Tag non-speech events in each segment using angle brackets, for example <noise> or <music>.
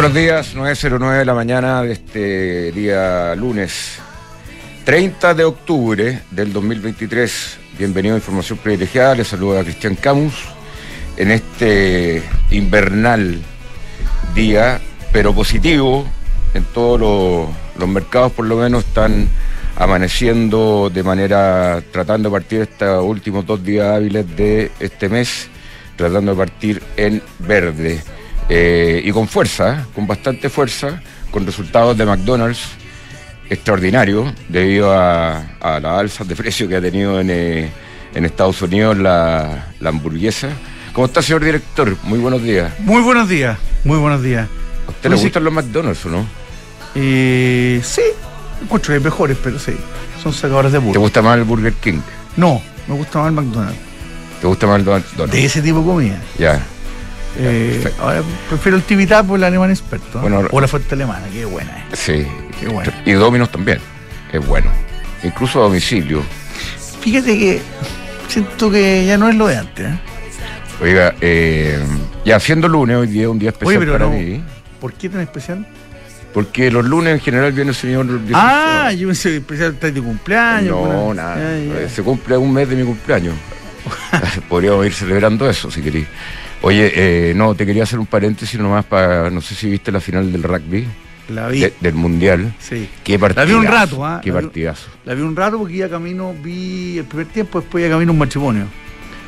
buenos días, 9.09 de la mañana de este día lunes 30 de octubre del 2023. Bienvenido a Información Privilegiada, les saluda Cristian Camus en este invernal día, pero positivo, en todos los mercados por lo menos están amaneciendo de manera, tratando de partir estos últimos dos días hábiles de este mes, tratando de partir en verde. Eh, y con fuerza, con bastante fuerza, con resultados de McDonald's extraordinarios debido a, a las alzas de precio que ha tenido en, eh, en Estados Unidos la, la, hamburguesa. ¿Cómo está, señor director? Muy buenos días. Muy buenos días, muy buenos días. ¿A usted le gustan los McDonald's o no? Eh, sí, hay mejores, pero sí, son sacadores de burger. ¿Te gusta más el Burger King? No, me gusta más el McDonald's. ¿Te gusta más el McDonald's? De ese tipo de comida. Ya. Eh, ahora prefiero el Tibitá por el alemán experto. ¿eh? Bueno, o la fuente alemana, qué buena es. Sí, qué buena. Y Dominos también, es bueno. Incluso a domicilio. Fíjate que siento que ya no es lo de antes. ¿eh? Oiga, eh, ya siendo lunes, hoy día es un día especial Oye, pero para no, mí. ¿Por qué tan especial? Porque los lunes en general viene el señor. Ah, yo pensé especial está de cumpleaños. No, nada. Ya, ya. Se cumple un mes de mi cumpleaños. <laughs> Podríamos ir celebrando eso si queréis. Oye, eh, no, te quería hacer un paréntesis nomás para, no sé si viste la final del rugby. La vi. de- del mundial. Sí. Qué partidazo. La vi un rato, ¿ah? Qué La vi- partidazo. La vi un rato porque iba camino, vi el primer tiempo, después iba camino un matrimonio.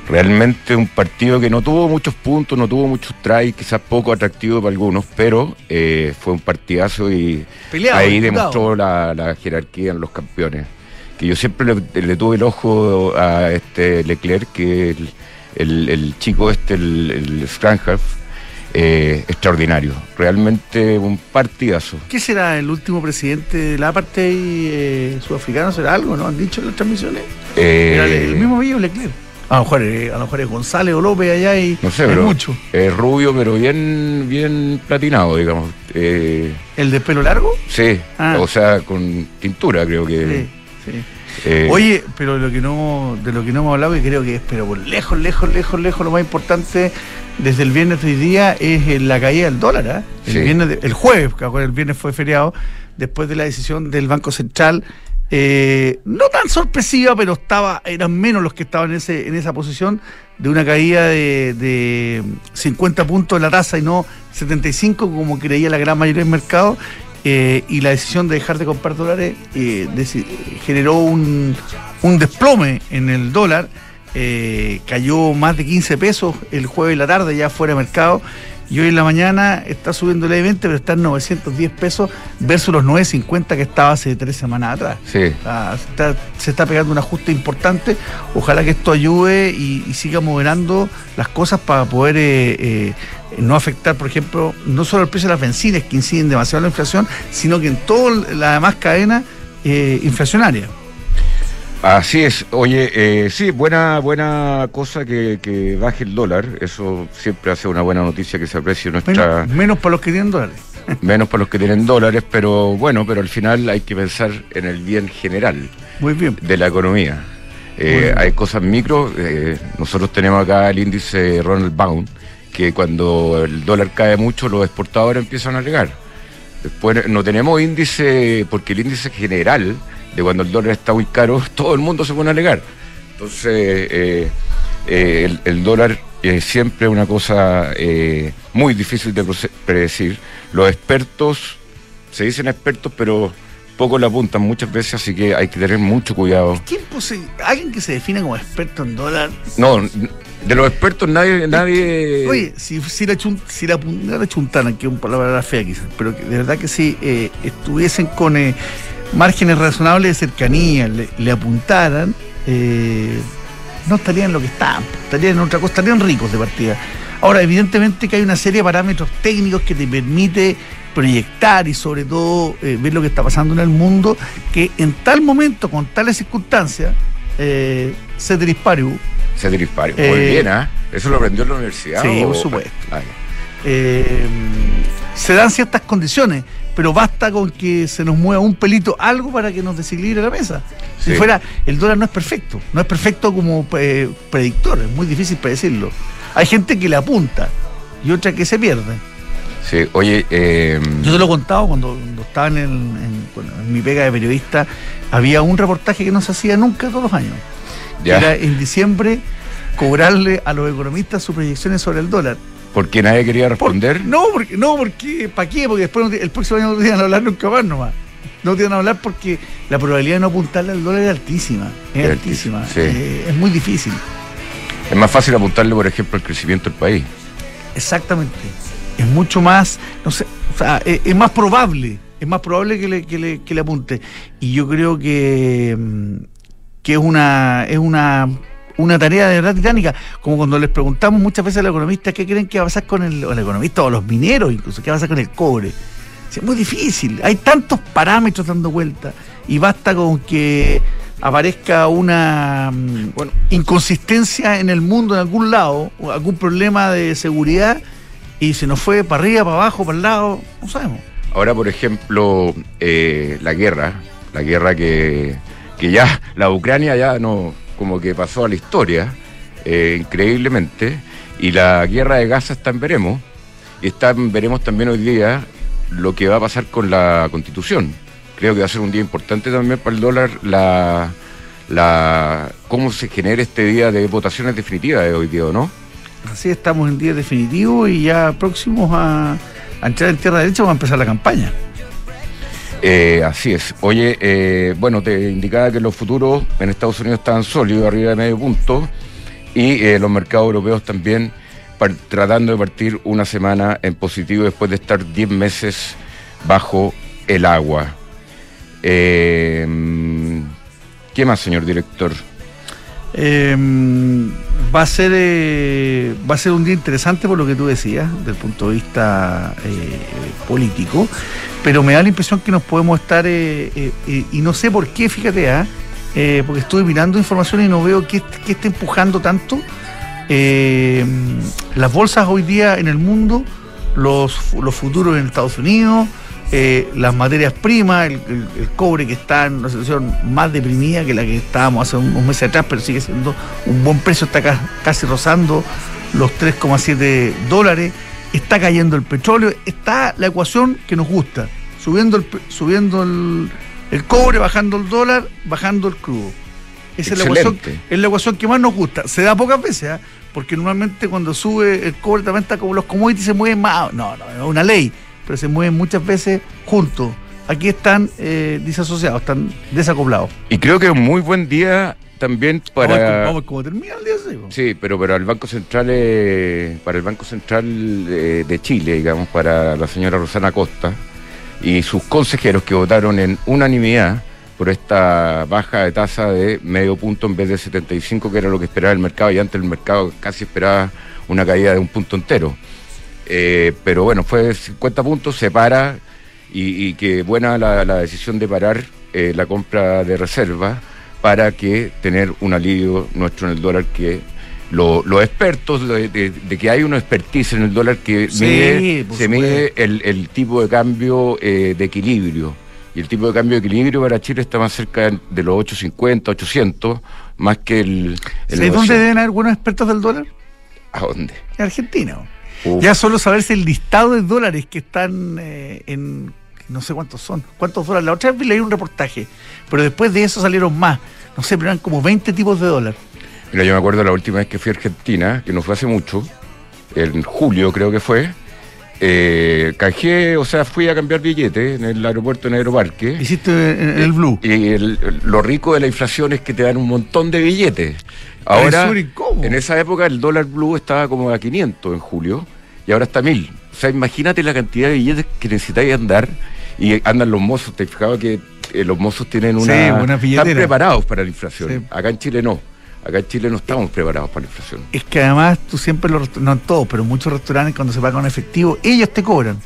Realmente un partido que no tuvo muchos puntos, no tuvo muchos tries, quizás poco atractivo para algunos, pero eh, fue un partidazo y Peleado, ahí demostró la, la jerarquía en los campeones. Que yo siempre le, le tuve el ojo a este Leclerc, que el, el- el chico este, el, el eh, extraordinario. Realmente un partidazo. ¿Qué será el último presidente de la parte eh, sudafricana? ¿Será algo? ¿No han dicho en las transmisiones? Eh, Era el mismo Villo Leclerc. A lo mejor, eh, a lo mejor es González o López allá y No sé, es pero mucho. es rubio, pero bien, bien platinado, digamos. ¿El de pelo largo? sí, Ah. o sea, con tintura creo que... Sí, sí. Eh, Oye, pero lo que no, de lo que no hemos hablado, y creo que es, pero por lejos, lejos, lejos, lejos, lo más importante desde el viernes de hoy día es eh, la caída del dólar. ¿ah? El, Sí. viernes de- el jueves, que el viernes fue feriado, después de la decisión del Banco Central, eh, no tan sorpresiva, pero estaba, eran menos los que estaban en, ese, en esa posición de una caída de, de 50 puntos de la tasa y no 75 como creía la gran mayoría del mercado. Eh, y la decisión de dejar de comprar dólares eh, generó un, un desplome en el dólar. eh, cayó más de 15 pesos el jueves de la tarde ya fuera de mercado. Y hoy en la mañana está subiendo levemente, pero está en 910 pesos versus los 950 que estaba hace tres semanas atrás. Sí, Ah, se, está, se está pegando un ajuste importante. Ojalá que esto ayude y, y siga moderando las cosas para poder eh, eh, no afectar, por ejemplo, no solo el precio de las bencinas que inciden demasiado en la inflación, sino que en toda la demás cadena eh, inflacionaria. Así es. Oye, eh, sí, buena, buena cosa que, que baje el dólar. Eso siempre hace una buena noticia que se aprecie nuestra... Menos, menos para los que tienen dólares. <laughs> menos para los que tienen dólares, pero bueno, pero al final hay que pensar en el bien general Muy bien. de la economía. Eh. Hay cosas micro, eh, nosotros tenemos acá el índice Ronald Bound, que cuando el dólar cae mucho los exportadores empiezan a alegar. Después no tenemos índice, porque el índice general de cuando el dólar está muy caro, <laughs> todo el mundo se pone a alegar. Entonces, eh, eh, el, el dólar es siempre una cosa eh, muy difícil de predecir. Los expertos, se dicen expertos, pero poco le apuntan muchas veces, así que hay que tener mucho cuidado. ¿Quién pose- alguien que se defina como experto en dólar. No, de los expertos nadie, nadie. Oye, si, si la, chun- si la, la chuntaran, que es una palabra fea quizás, pero que de verdad que si eh, estuviesen con eh, márgenes razonables de cercanía, le, le apuntaran, eh, no estarían en lo que están, estarían en otra cosa, estarían ricos de partida. Ahora, evidentemente que hay una serie de parámetros técnicos que te permite proyectar y sobre todo eh, ver lo que está pasando en el mundo, que en tal momento, con tales circunstancias, eh, se Hugo. Se dispara. Muy bien, ¿ah? ¿Eso lo aprendió en la universidad? Sí, o- por supuesto. Ah, eh, se dan ciertas condiciones, pero basta con que se nos mueva un pelito algo para que nos desequilibre la mesa. Si fuera, el dólar no es perfecto, no es perfecto como eh, predictor, es muy difícil predecirlo. Hay gente que le apunta y otra que se pierde. Sí, oye. Eh, Yo te lo he contado cuando, estaba en, mi pega de periodista, había un reportaje que no se hacía nunca todos los años. Era en diciembre cobrarle a los economistas sus proyecciones sobre el dólar. ¿Porque nadie quería responder? no, porque, no, porque, ¿para qué? Porque después el próximo año no te iban a hablar nunca más nomás. No te iban a hablar porque la probabilidad de no apuntarle al dólar es altísima. Es, altísima. Eh, es muy difícil. Es más fácil apuntarle, por ejemplo, al crecimiento del país. Exactamente. Es mucho más, no sé, o sea, es, más probable, es más probable que le, que le, que le apunte. Y yo creo que, mm, que es una, es una una tarea de verdad titánica, como cuando les preguntamos muchas veces a los economistas qué creen que va a pasar con el, o el economista o los mineros incluso, qué va a pasar con el cobre. Es muy difícil, hay tantos parámetros dando vuelta y basta con que aparezca una mm, bueno, inconsistencia en el mundo en algún lado, o algún problema de seguridad y se nos fue para arriba, para abajo, para el lado, no sabemos. Ahora, por ejemplo, eh, la guerra, la guerra que, que ya, la Ucrania ya no, como que pasó a la historia, eh, increíblemente, y la guerra de Gaza está en veremos, y está veremos también hoy día lo que va a pasar con la constitución. Creo que va a ser un día importante también para el dólar la, la cómo se genera este día de votaciones definitivas de hoy día, ¿no? Así estamos en día definitivo y ya próximos a, a entrar en tierra derecha va a empezar la campaña. Eh, así es. Oye, eh, bueno, te indicaba que los futuros en Estados Unidos estaban sólidos, arriba de medio punto, y eh, los mercados europeos también tratando de partir una semana en positivo después de estar 10 meses bajo el agua. ¿Qué más, señor director? Em, va a ser va a ser un día interesante por lo que tú decías, desde el punto de vista político pero me da la impresión que nos podemos estar, eh, eh, eh, y no sé por qué, fíjate, ¿ah? porque estuve mirando información y no veo qué, está empujando tanto. las bolsas hoy día en el mundo, los, futuros en Estados Unidos, las materias primas, el, cobre que está en una situación más deprimida que la que estábamos hace unos meses atrás, pero sigue siendo un buen precio, está casi rozando los 3,7 dólares está cayendo el petróleo, está la ecuación que nos gusta, subiendo el, subiendo el, cobre, bajando el dólar, bajando el crudo. Esa es la, ecuación, es la ecuación que más nos gusta. Se da pocas veces, ¿eh? porque normalmente cuando sube el cobre también está como los commodities se mueven más. No, no, es una ley, pero se mueven muchas veces juntos. Aquí están eh, disasociados, están desacoplados. Y creo que es un muy buen día también para. Vamos, como termina el día Sí, pero para el Banco Central, eh, para el Banco Central eh, de Chile, digamos, para la señora Rosana Costa y sus consejeros que votaron en unanimidad por esta baja de tasa de medio punto en vez de 75, que era lo que esperaba el mercado, y antes el mercado casi esperaba una caída de un punto entero. Eh, pero bueno, fue 50 puntos, se para y, y que buena la, la decisión de parar la compra de reserva para que tener un alivio nuestro en el dólar que los expertos de, que hay una expertise en el dólar que se mide el, tipo de cambio eh, de equilibrio. Y el tipo de cambio de equilibrio para Chile está más cerca de los 850, 800, más que el... el dónde deben haber buenos expertos del dólar? ¿A dónde? En Argentina. Ya solo saberse el listado de dólares que están eh, en no sé cuántos son, cuántos dólares. La otra vez leí un reportaje, pero después de eso salieron más. No sé, pero eran como 20 tipos de dólares. Mira, yo me acuerdo la última vez que fui a Argentina, que no fue hace mucho, en julio creo que fue. Eh, cajé, o sea, fui a cambiar billetes en el aeropuerto de Negro Parque. ¿Hiciste en el Blue? Y lo rico de la inflación es que te dan un montón de billetes. Ahora, en esa época el dólar Blue estaba como a 500 en julio y ahora está a 1000. O sea, imagínate la cantidad de billetes que necesitáis andar y andan los mozos. Te fijaba que eh, los mozos tienen una. Sí, están preparados para la inflación. Acá en Chile no. Acá en Chile no estamos preparados para la inflación. Es que además tú siempre, los, no todos, pero muchos restaurantes cuando se pagan efectivo, ellos te cobran.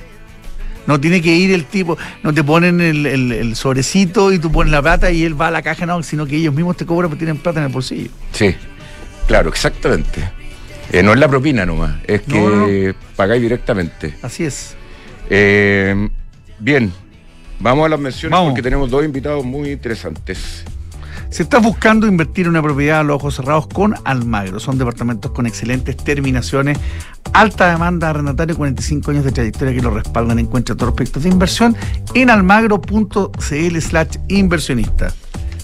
No tiene que ir el tipo, no te ponen el, sobrecito y tú pones la plata y él va a la caja, no, sino que ellos mismos te cobran porque tienen plata en el bolsillo. Sí, claro, exactamente. Eh, no es la propina nomás, es que pagáis directamente. Así es. Eh, bien, vamos a las menciones porque tenemos dos invitados muy interesantes. Si estás buscando invertir en una propiedad a los ojos cerrados con Almagro, son departamentos con excelentes terminaciones, alta demanda arrendatario, 45 años de trayectoria que lo respaldan. Encuentra todos los proyectos de inversión en almagro.cl slash inversionista.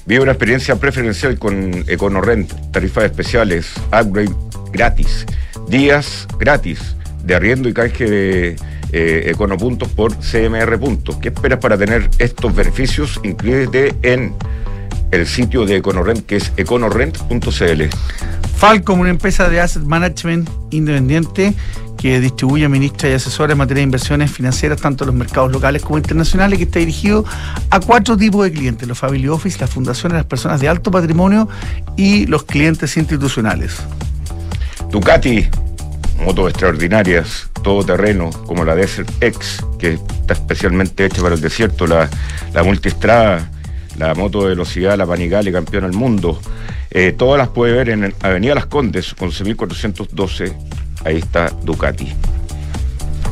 Vive una experiencia preferencial con EconoRent, tarifas especiales, upgrade gratis, días gratis de arriendo y canje de eh, Econopuntos por CMR Puntos. ¿Qué esperas para tener estos beneficios? Inscríbete en el sitio de EconoRent que es econorent.cl. Falcom, una empresa de asset management independiente que distribuye, administra y asesora en materia de inversiones financieras tanto en los mercados locales como internacionales, que está dirigido a cuatro tipos de clientes, los family office, las fundaciones, las personas de alto patrimonio y los clientes institucionales. Ducati, motos extraordinarias, todo terreno, como la Desert X, que está especialmente hecha para el desierto, la, la multistrada, la moto de velocidad, la Panigale, campeona del mundo. Eh, todas las puede ver en Avenida Las Condes, 11.412. Ahí está Ducati.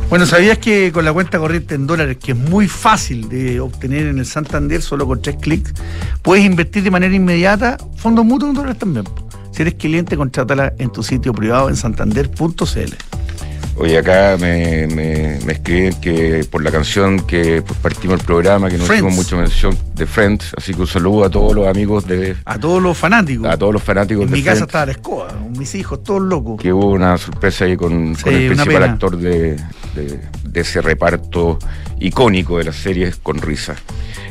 Bueno, ¿sabías que con la cuenta corriente en dólares, que es muy fácil de obtener en el Santander, solo con tres clics, puedes invertir de manera inmediata fondos mutuos en dólares también? Si eres cliente, contrátala en tu sitio privado en santander.cl. Oye, acá me, me, escriben que por la canción que pues, partimos el programa, que no hicimos mucha mención de Friends, así que un saludo a todos los amigos de. A todos los fanáticos. A todos los fanáticos en mi casa estaba la escoba, mis hijos, todos locos. Que hubo una sorpresa ahí con, el principal actor de, de ese reparto icónico de las series con risa.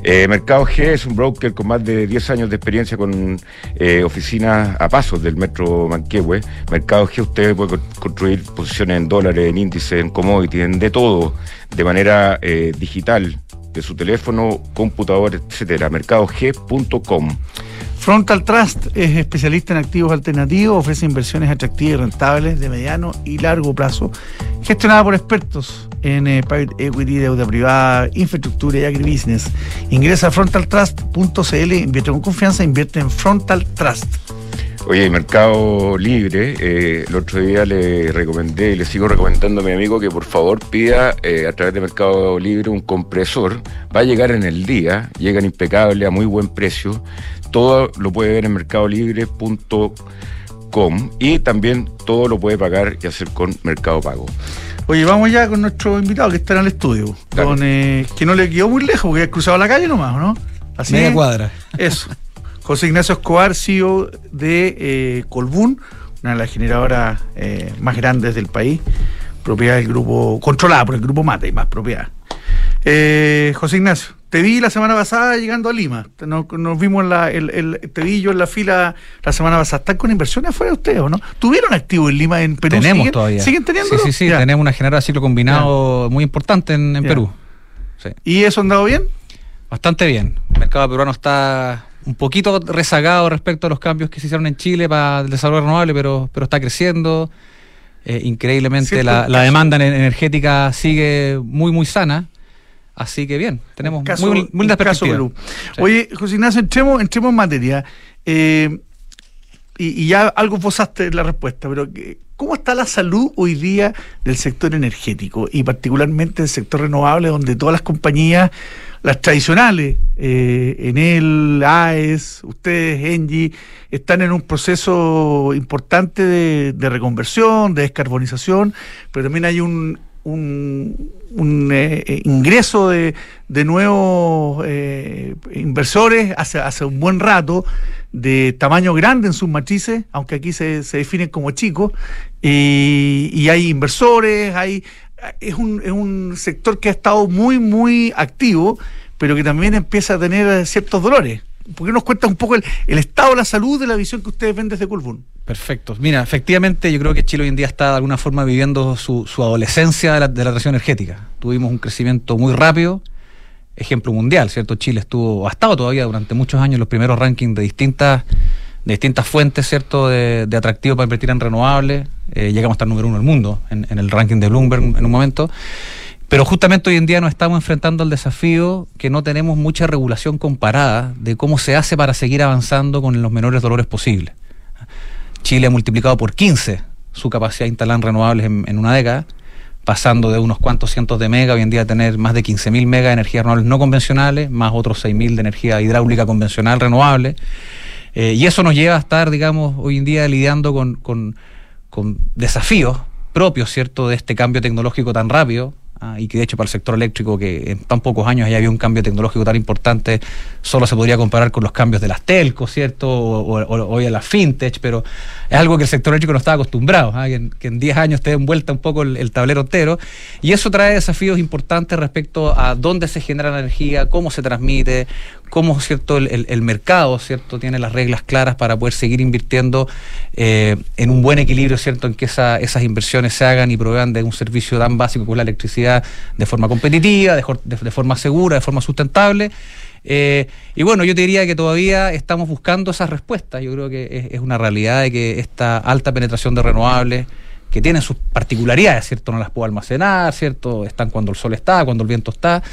Eh, Mercado G es un broker con más de 10 años de experiencia con eh, oficinas a pasos del metro Manquehue. Mercado G usted puede construir posiciones en dólares, en índices, en commodities, en de todo, de manera eh, digital, de su teléfono, computador, etcétera. Mercadog.com. Frontal Trust es especialista en activos alternativos, ofrece inversiones atractivas y rentables de mediano y largo plazo, gestionada por expertos en eh, private equity, deuda privada, infraestructura y agribusiness. Ingresa a frontaltrust.cl, invierte con confianza, invierte en Frontal Trust. Oye, Mercado Libre, eh, el otro día le recomendé y le sigo recomendando a mi amigo que por favor pida eh, a través de Mercado Libre un compresor. Va a llegar en el día, llegan impecable a muy buen precio. Todo lo puede ver en mercadolibre.com y también todo lo puede pagar y hacer con Mercado Pago. Oye, vamos ya con nuestro invitado que está en el estudio. Eh, que no le quedó muy lejos porque ha cruzado la calle nomás, ¿no? Así Media cuadra. Eso. <laughs> José Ignacio Escobar, CEO de eh, Colbún, una de las generadoras eh, más grandes del país, propiedad del grupo, controlada por el grupo Mate y más propiedad. José Ignacio, te vi la semana pasada llegando a Lima. Nos, vimos la, el, el, te vi yo en la fila la semana pasada. ¿Están con inversiones afuera ustedes o no? ¿Tuvieron activo en Lima, en Perú? Tenemos todavía. ¿Siguen teniendo? Sí, sí, sí. Tenemos una generada ciclo combinado muy importante en, Perú. ¿Y eso ha andado bien? Bastante bien. El mercado peruano está un poquito rezagado respecto a los cambios que se hicieron en Chile para el desarrollo renovable, pero, pero está creciendo. Eh, increíblemente la, la demanda energética sigue muy, muy sana. Así que bien, tenemos muy, muy Perú. Oye, José Ignacio, entremos, entremos en materia. Eh, y, ya algo posaste la respuesta, pero ¿cómo está la salud hoy día del sector energético y particularmente del sector renovable, donde todas las compañías, las tradicionales, eh, Enel, AES, ustedes, Engie, están en un proceso importante de, reconversión, de descarbonización, pero también hay un un, eh, eh, ingreso de, de nuevos eh, inversores hace, hace un buen rato, de tamaño grande en sus matrices, aunque aquí se, se definen como chicos, y, y, hay inversores, hay es un, es un sector que ha estado muy, muy activo, pero que también empieza a tener ciertos dolores. ¿Por qué nos cuenta un poco el, estado de la salud de la visión que ustedes ven desde Colbún? Perfecto. Mira, efectivamente yo creo que Chile hoy en día está de alguna forma viviendo su, adolescencia de la, de transición energética. Tuvimos un crecimiento muy rápido, ejemplo mundial, ¿cierto? Chile estuvo, ha estado todavía durante muchos años en los primeros rankings de distintas, de distintas fuentes, ¿cierto? De, atractivo para invertir en renovables. Eh, llegamos a estar número uno del mundo en, en el ranking de Bloomberg en un momento. Pero justamente hoy en día nos estamos enfrentando al desafío que no tenemos mucha regulación comparada de cómo se hace para seguir avanzando con los menores dolores posibles. Chile ha multiplicado por 15 su capacidad de instalar renovables en, una década, pasando de unos cuantos cientos de mega hoy en día tener más de 15.000 megas de energías renovables no convencionales, más otros 6.000 de energía hidráulica convencional renovable. Eh, y eso nos lleva a estar, digamos, hoy en día lidiando con, con, con desafíos propios, ¿cierto?, de este cambio tecnológico tan rápido, Ah, y que de hecho para el sector eléctrico, que en tan pocos años ya había un cambio tecnológico tan importante, solo se podría comparar con los cambios de las telcos, ¿cierto? O, o, las fintech, pero es algo que el sector eléctrico no estaba acostumbrado, ¿ah? que en 10 años esté envuelta un poco el, tablero entero, y eso trae desafíos importantes respecto a dónde se genera la energía, cómo se transmite, cómo cierto el, mercado cierto tiene las reglas claras para poder seguir invirtiendo eh, en un buen equilibrio cierto en que esas inversiones se hagan y provean de un servicio tan básico como la electricidad de forma competitiva de, forma segura de forma sustentable eh, y bueno, yo te diría que todavía estamos buscando esas respuestas. Yo creo que es una realidad de que esta alta penetración de renovables, que tienen sus particularidades, ¿cierto? No las puedo almacenar, ¿cierto? Están cuando el sol está, cuando el viento está.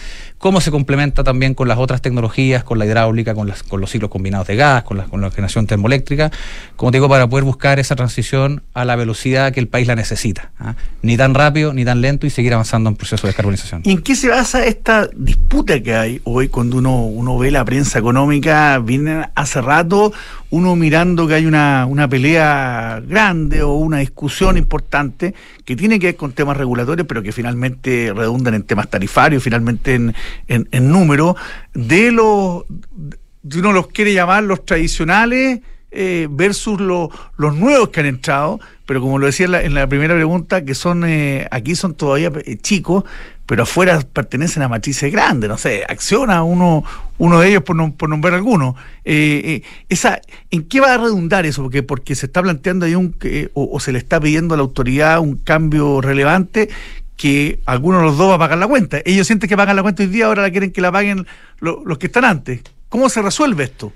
Cómo se complementa también con las otras tecnologías, con la hidráulica, con, las, con los ciclos combinados de gas, con la, con la generación termoeléctrica, como te digo, para poder buscar esa transición a la velocidad que el país la necesita. ¿ah? Ni tan rápido, ni tan lento y seguir avanzando en proceso de descarbonización. ¿Y en qué se basa esta disputa que hay hoy cuando uno, uno ve la prensa económica? Viene hace rato uno mirando que hay una, una pelea grande o una discusión importante que tiene que ver con temas regulatorios, pero que finalmente redundan en temas tarifarios, finalmente en, en, en número, de los, uno los quiere llamar los tradicionales eh, versus los nuevos que han entrado, pero como lo decía en la, primera pregunta, que son eh, aquí son todavía eh, chicos, pero afuera pertenecen a matrices grandes, no sé, acciona uno, uno de ellos por, por nombrar alguno. esa, ¿En qué va a redundar eso? Porque, porque se está planteando ahí un, o, se le está pidiendo a la autoridad un cambio relevante que alguno de los dos va a pagar la cuenta. Ellos sienten que pagan la cuenta hoy día, ahora la quieren que la paguen los que están antes. ¿Cómo se resuelve esto?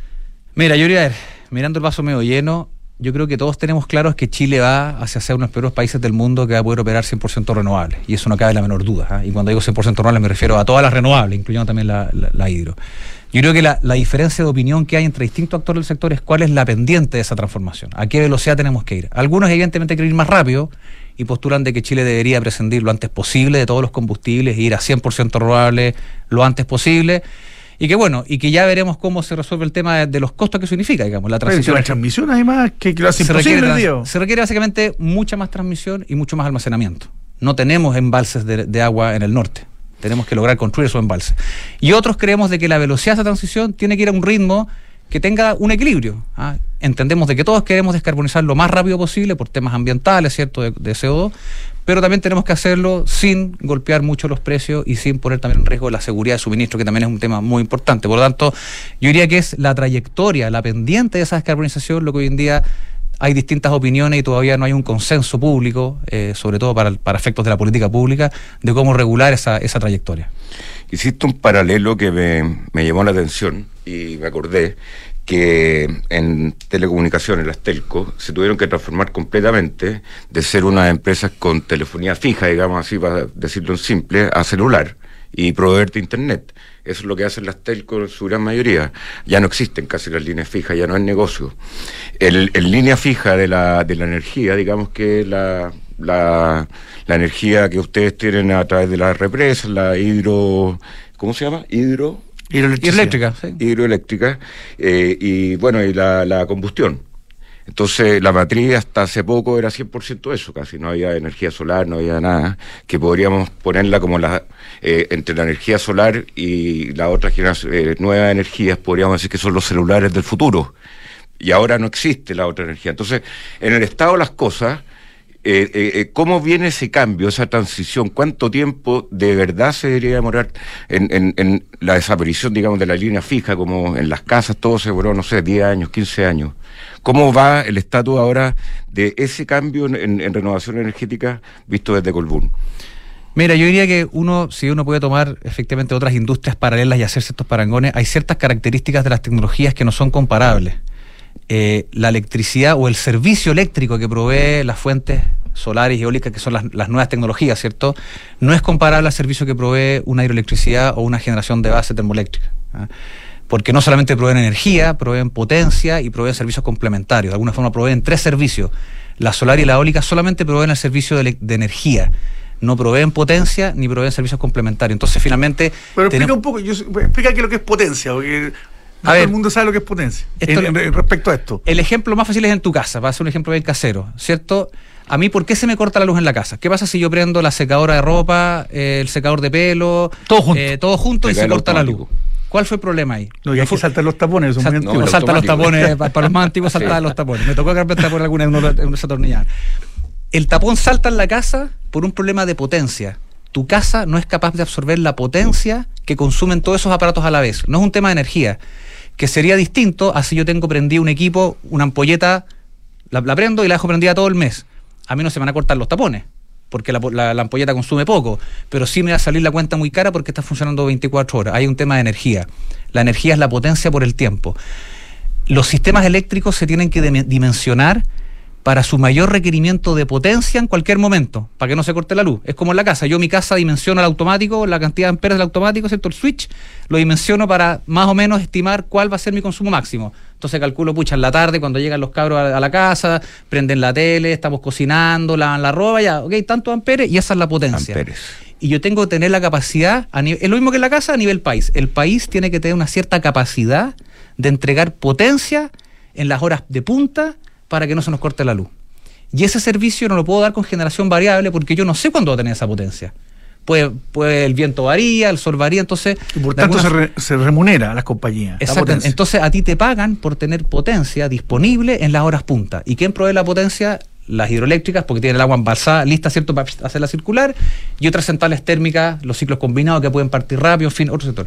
Mira, Yuri, a ver, mirando el vaso medio lleno, yo creo que todos tenemos claros que Chile va hacia ser uno de los peores países del mundo que va a poder operar 100% renovables. Y eso no cabe la menor duda. ¿ah? Y cuando digo 100% renovables me refiero a todas las renovables, incluyendo también la, hidro. Yo creo que la, diferencia de opinión que hay entre distintos actores del sector es cuál es la pendiente de esa transformación, a qué velocidad tenemos que ir. Algunos evidentemente quieren ir más rápido y postulan de que Chile debería prescindir lo antes posible de todos los combustibles ir a 100% renovables lo antes posible y que bueno, y que ya veremos cómo se resuelve el tema de, los costos que significa, digamos, la transición. La transmisión además que, lo hace se requiere, se requiere básicamente mucha más transmisión y mucho más almacenamiento. No tenemos embalses de, agua en el norte. Tenemos que lograr construir esos embalses. Y otros creemos de que la velocidad de esa transición tiene que ir a un ritmo que tenga un equilibrio. ¿ah? Entendemos de que todos queremos descarbonizar lo más rápido posible por temas ambientales, ¿cierto?, de, de CO2, pero también tenemos que hacerlo sin golpear mucho los precios y sin poner también en riesgo la seguridad de suministro, que también es un tema muy importante. Por lo tanto, yo diría que es la trayectoria, la pendiente de esa descarbonización, lo que hoy en día hay distintas opiniones y todavía no hay un consenso público, eh, sobre todo para, para, efectos de la política pública, de cómo regular esa, esa trayectoria. Hiciste un paralelo que me, me llamó la atención y me acordé, que en telecomunicaciones, las telco, se tuvieron que transformar completamente de ser unas empresas con telefonía fija, digamos así, para decirlo en simple, a celular y proveerte internet. Eso es lo que hacen las telco en su gran mayoría. Ya no existen casi las líneas fijas, ya no es negocio. El, línea fija de la, de la energía, digamos que la, la, la energía que ustedes tienen a través de las represas, la hidro... ¿Cómo se llama? Hidro Hidroeléctrica. Sí. Hidroeléctrica. Eh, y bueno, y la, combustión. Entonces, la matriz hasta hace poco era 100% eso, casi no había energía solar, no había nada, que podríamos ponerla como la eh, entre la energía solar y la otra generación, eh, nuevas energías, podríamos decir que son los celulares del futuro. Y ahora no existe la otra energía. Entonces, en el estado de las cosas, eh, eh, eh, ¿Cómo viene ese cambio, esa transición? ¿Cuánto tiempo de verdad se debería demorar en, la desaparición, digamos, de la línea fija, como en las casas, todo se demoró, no sé, 10 años, 15 años? ¿Cómo va el estatus ahora de ese cambio en, renovación energética visto desde Colbún? Mira, yo diría que uno, si uno puede tomar efectivamente otras industrias paralelas y hacer ciertos parangones, hay ciertas características de las tecnologías que no son comparables. Eh, la electricidad o el servicio eléctrico que provee las fuentes solares y eólicas, que son las, nuevas tecnologías, ¿cierto? No es comparable al servicio que provee una hidroelectricidad o una generación de base termoeléctrica. ¿ah? Porque no solamente proveen energía, proveen potencia y proveen servicios complementarios. De alguna forma proveen tres servicios. La solar y la eólica solamente proveen el servicio de, energía no proveen potencia ni proveen servicios complementarios. Entonces, finalmente. Pero explica un poco, explica qué es lo que es potencia, porque todo el mundo sabe lo que es potencia respecto a esto. El ejemplo más fácil es en tu casa, va a ser un ejemplo bien casero, ¿cierto? A mí, ¿por qué se me corta la luz en la casa? ¿Qué pasa si yo prendo la secadora de ropa, el secador de pelo, todo junto, eh, todo junto y se corta la luz? ¿Cuál fue el problema ahí? No, y hay que saltar los tapones. Son no, saltan los tapones, para los más antiguos <laughs> saltaban los tapones. Me tocó cambiar por alguna en unos atornillar. El tapón salta en la casa por un problema de potencia. Tu casa no es capaz de absorber la potencia que consumen todos esos aparatos a la vez. No es un tema de energía, que sería distinto a si yo tengo prendido un equipo, una ampolleta, la, la prendo y la dejo prendida todo el mes. A mí no se me van a cortar los tapones porque la, ampolleta consume poco, pero sí me va a salir la cuenta muy cara porque está funcionando 24 horas. Hay un tema de energía. La energía es la potencia por el tiempo. Los sistemas eléctricos se tienen que dimensionar para su mayor requerimiento de potencia en cualquier momento, para que no se corte la luz. Es como en la casa. Yo mi casa dimensiono el automático, la cantidad de amperes del automático, ¿cierto? El switch, lo dimensiono para más o menos estimar cuál va a ser mi consumo máximo. Entonces calculo, pucha, en la tarde, cuando llegan los cabros a, la casa, prenden la tele, estamos cocinando, lavan la ropa, ya, ok, tantos amperes, y esa es la potencia. Amperes. Y yo tengo que tener la capacidad, a es lo mismo que en la casa a nivel país. El país tiene que tener una cierta capacidad de entregar potencia en las horas de punta para que no se nos corte la luz. Y ese servicio no lo puedo dar con generación variable porque yo no sé cuándo va a tener esa potencia. Puede, puede, el viento varía, el sol varía, entonces... Y por tanto se, remunera a las compañías. Exactamente. Entonces a ti te pagan por tener potencia disponible en las horas punta. ¿Y quién provee la potencia? Las hidroeléctricas, porque tienen el agua embalsada, lista, ¿cierto?, para hacerla circular, y otras centrales térmicas, los ciclos combinados que pueden partir rápido, en fin, otro sector.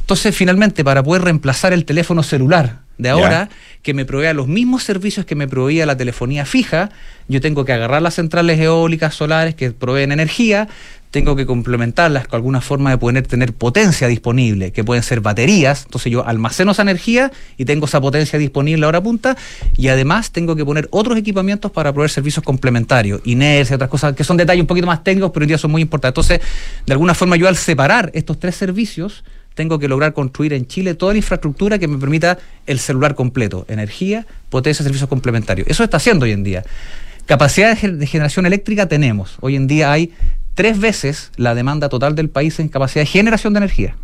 Entonces, finalmente, para poder reemplazar el teléfono celular de ahora, que me provea los mismos servicios que me proveía la telefonía fija, yo tengo que agarrar las centrales eólicas, solares que proveen energía, tengo que complementarlas con alguna forma de poder tener potencia disponible, que pueden ser baterías, entonces yo almaceno esa energía y tengo esa potencia disponible a hora punta, y además tengo que poner otros equipamientos para proveer servicios complementarios, inercia, otras cosas que son detalles un poquito más técnicos, pero hoy día son muy importantes. Entonces, de alguna forma yo al separar estos tres servicios, tengo que lograr construir en Chile toda la infraestructura que me permita el celular completo, energía, potencia, servicios complementarios. Eso está haciendo hoy en día. Capacidad de generación eléctrica tenemos. Hoy en día hay tres veces la demanda total del país en capacidad de generación de energía.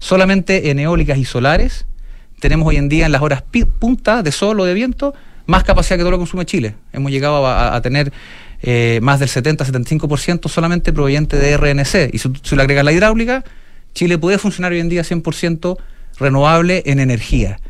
Solamente en eólicas y solares tenemos hoy en día en las horas punta de sol o de viento más capacidad que todo lo que consume Chile. Hemos llegado a, tener eh, más del 70-75% solamente proveniente de RNC. Y si, si le agregas la hidráulica, Chile puede funcionar hoy en día 100% renovable en energía,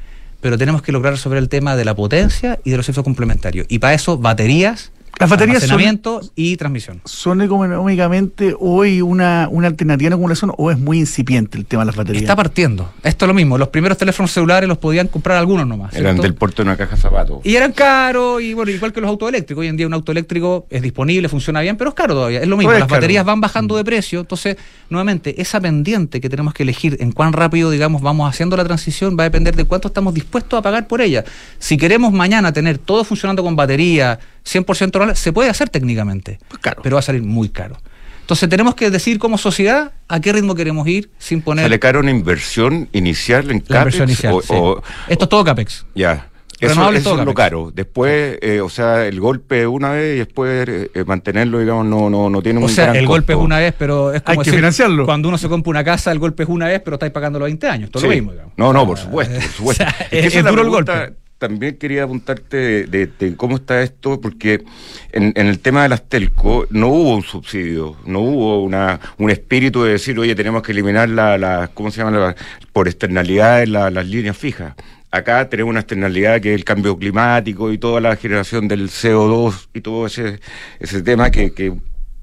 pero tenemos que lograr resolver el tema de la potencia y de los efectos complementarios. Y para eso, baterías las baterías almacenamiento y transmisión. ¿Son económicamente hoy una, una alternativa en acumulación o es muy incipiente el tema de las baterías? Está partiendo. Esto es lo mismo. Los primeros teléfonos celulares los podían comprar algunos nomás. Eran del puerto de una caja zapatos. Y eran caros, y bueno, igual que los autos eléctricos. Hoy en día un auto eléctrico es disponible, funciona bien, pero es caro todavía. Es lo mismo. las baterías van bajando de precio. Entonces, nuevamente, esa pendiente que tenemos que elegir en cuán rápido, digamos, vamos haciendo la transición va a depender de cuánto estamos dispuestos a pagar por ella. Si queremos mañana tener todo funcionando con batería, 100% real, se puede hacer técnicamente, pues pero va a salir muy caro. Entonces tenemos que decir como sociedad a qué ritmo queremos ir sin poner... ¿Sale caro una inversión inicial en CAPEX? Inversión o, Esto es todo CAPEX. Ya. Eso, es lo caro. Después, eh, o sea, el golpe una vez y después eh, mantenerlo, digamos, no, no, no tiene un O sea, el golpe es una vez, pero es como Hay que financiarlo. cuando uno se compra una casa, el golpe es una vez, pero estáis pagando los 20 años. Todo lo mismo, digamos. No, no, por supuesto, por <laughs> supuesto. es, duro el golpe también quería apuntarte de, cómo está esto, porque en, el tema de las telco no hubo un subsidio, no hubo una, un espíritu de decir, oye, tenemos que eliminar la, la ¿cómo se llama? por externalidades las líneas fijas. Acá tenemos una externalidad que es el cambio climático y toda la generación del CO2 y todo ese, tema que, que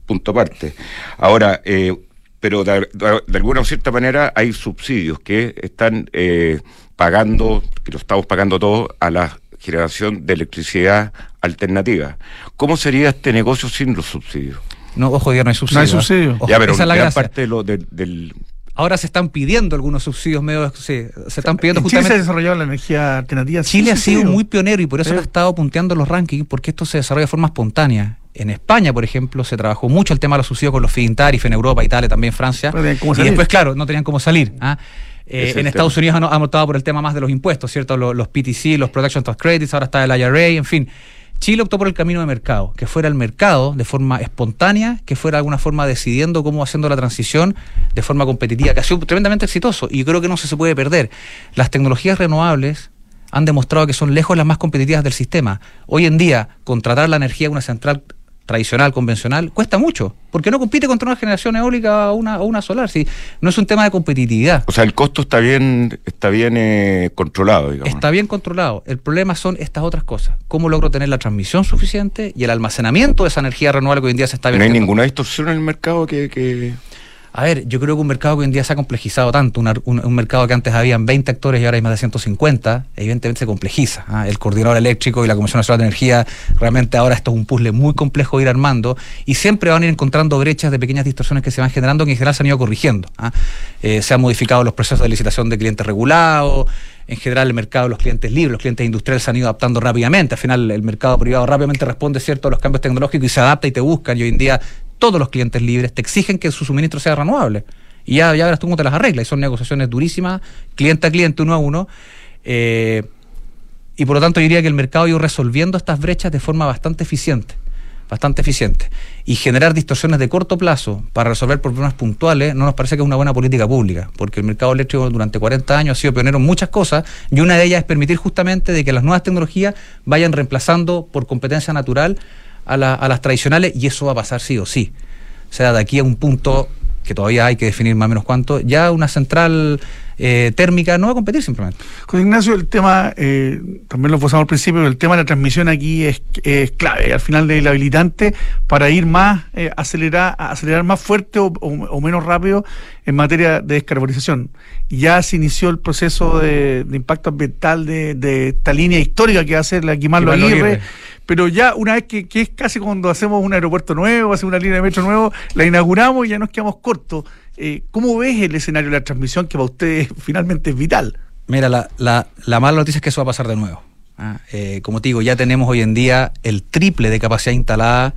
punto aparte. Ahora, eh, pero de, alguna o cierta manera hay subsidios que están eh, pagando, que lo estamos pagando todos, a la generación de electricidad alternativa. ¿Cómo sería este negocio sin los subsidios? No, ojo, ya no hay subsidio. No hay subsidio. ya, pero esa gran parte de lo, del Ahora se están pidiendo algunos subsidios medio, sí, se están pidiendo en justamente. Chile se ha desarrollado la energía alternativa. Chile ha sido muy pionero y por eso ha estado punteando los rankings, porque esto se desarrolla de forma espontánea. En España, por ejemplo, se trabajó mucho el tema de los subsidios con los feed en Europa, Italia, también Francia. Y después, claro, no tenían cómo salir. ¿ah? Eh, en Estados Unidos han, optado por el tema más de los impuestos, ¿cierto? Los, los PTC, los Production Tax Credits, ahora está el IRA, en fin. Chile optó por el camino de mercado, que fuera el mercado de forma espontánea, que fuera de alguna forma decidiendo cómo haciendo la transición de forma competitiva, que ha sido tremendamente exitoso y creo que no se puede perder. Las tecnologías renovables han demostrado que son lejos las más competitivas del sistema. Hoy en día, contratar la energía de una central tradicional, convencional, cuesta mucho, porque no compite contra una generación eólica o una, o una solar, si no es un tema de competitividad. O sea, el costo está bien, está bien eh, controlado, digamos. Está bien controlado. El problema son estas otras cosas. ¿Cómo logro tener la transmisión suficiente y el almacenamiento de esa energía renovable que hoy en día se está viendo? No hay ninguna distorsión en el mercado que... que... A ver, yo creo que un mercado que hoy en día se ha complejizado tanto, un, mercado que antes habían 20 actores y ahora hay más de 150, evidentemente se complejiza. ¿ah? El coordinador eléctrico y la Comisión Nacional de Energía, realmente ahora esto es un puzzle muy complejo de ir armando y siempre van a ir encontrando brechas de pequeñas distorsiones que se van generando que en general se han ido corrigiendo. ¿ah? Eh, se han modificado los procesos de licitación de clientes regulados, en general el mercado de los clientes libres, los clientes industriales se han ido adaptando rápidamente. Al final el mercado privado rápidamente responde cierto a los cambios tecnológicos y se adapta y te buscan. Y hoy en día todos los clientes libres te exigen que su suministro sea renovable. Y ya, verás tú cómo te las arreglas. Y son negociaciones durísimas, cliente a cliente, uno a uno. Eh, y por lo tanto, yo diría que el mercado ha ido resolviendo estas brechas de forma bastante eficiente. Bastante eficiente. Y generar distorsiones de corto plazo para resolver problemas puntuales no nos parece que es una buena política pública, porque el mercado eléctrico durante 40 años ha sido pionero en muchas cosas y una de ellas es permitir justamente de que las nuevas tecnologías vayan reemplazando por competencia natural a, las tradicionales y eso va a pasar sí o sí. O sea, de aquí a un punto que todavía hay que definir más o menos cuánto, ya una central eh, térmica no va a competir simplemente. José Ignacio, el tema, eh, también lo pasamos al principio, el tema de la transmisión aquí es, clave, al final del habilitante para ir más, eh, acelerar, acelerar más fuerte o, menos rápido en materia de descarbonización. Ya se inició el proceso de, impacto ambiental de, esta línea histórica que va a ser la Quimarlo Aguirre pero ya una vez que, es casi cuando hacemos un aeropuerto nuevo, hacemos una línea de metro nuevo, la inauguramos y ya nos quedamos cortos. Eh, ¿Cómo ves el escenario de la transmisión que para ustedes <laughs> finalmente es vital? Mira, la, la, mala noticia es que eso va a pasar de nuevo. ¿ah? Eh, como te digo, ya tenemos hoy en día el triple de capacidad instalada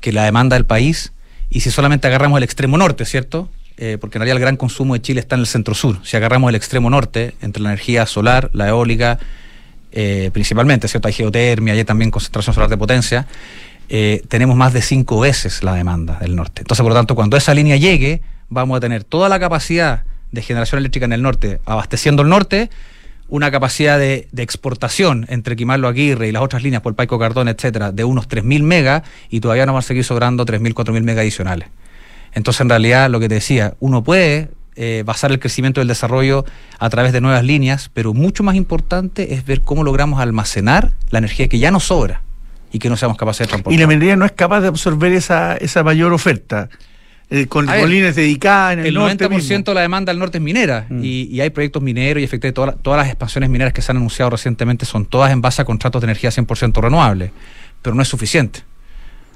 que la demanda del país, y si solamente agarramos el extremo norte, ¿cierto? Eh, porque en realidad el gran consumo de Chile está en el centro sur. Si agarramos el extremo norte, entre la energía solar, la eólica, eh, principalmente, ¿cierto? Hay geotermia, hay también concentración solar de potencia, eh, tenemos más de cinco veces la demanda del norte. Entonces, por lo tanto, cuando esa línea llegue, vamos a tener toda la capacidad de generación eléctrica en el norte abasteciendo el norte, una capacidad de, exportación entre Quimarlo Aguirre y las otras líneas por Paico Cardón, etcétera, de unos 3.000 megas y todavía nos van a seguir sobrando 3.000, 4.000 megas adicionales. Entonces, en realidad, lo que te decía, uno puede eh, basar el crecimiento del desarrollo a través de nuevas líneas, pero mucho más importante es ver cómo logramos almacenar la energía que ya nos sobra y que no seamos capaces de transportar. Y la minería no es capaz de absorber esa, esa mayor oferta. Eh, con, líneas dedicadas en el, el norte 90% de la demanda del norte es minera mm. y, hay proyectos mineros y efectivamente todas, todas las expansiones mineras que se han anunciado recientemente son todas en base a contratos de energía 100% renovables, pero no es suficiente.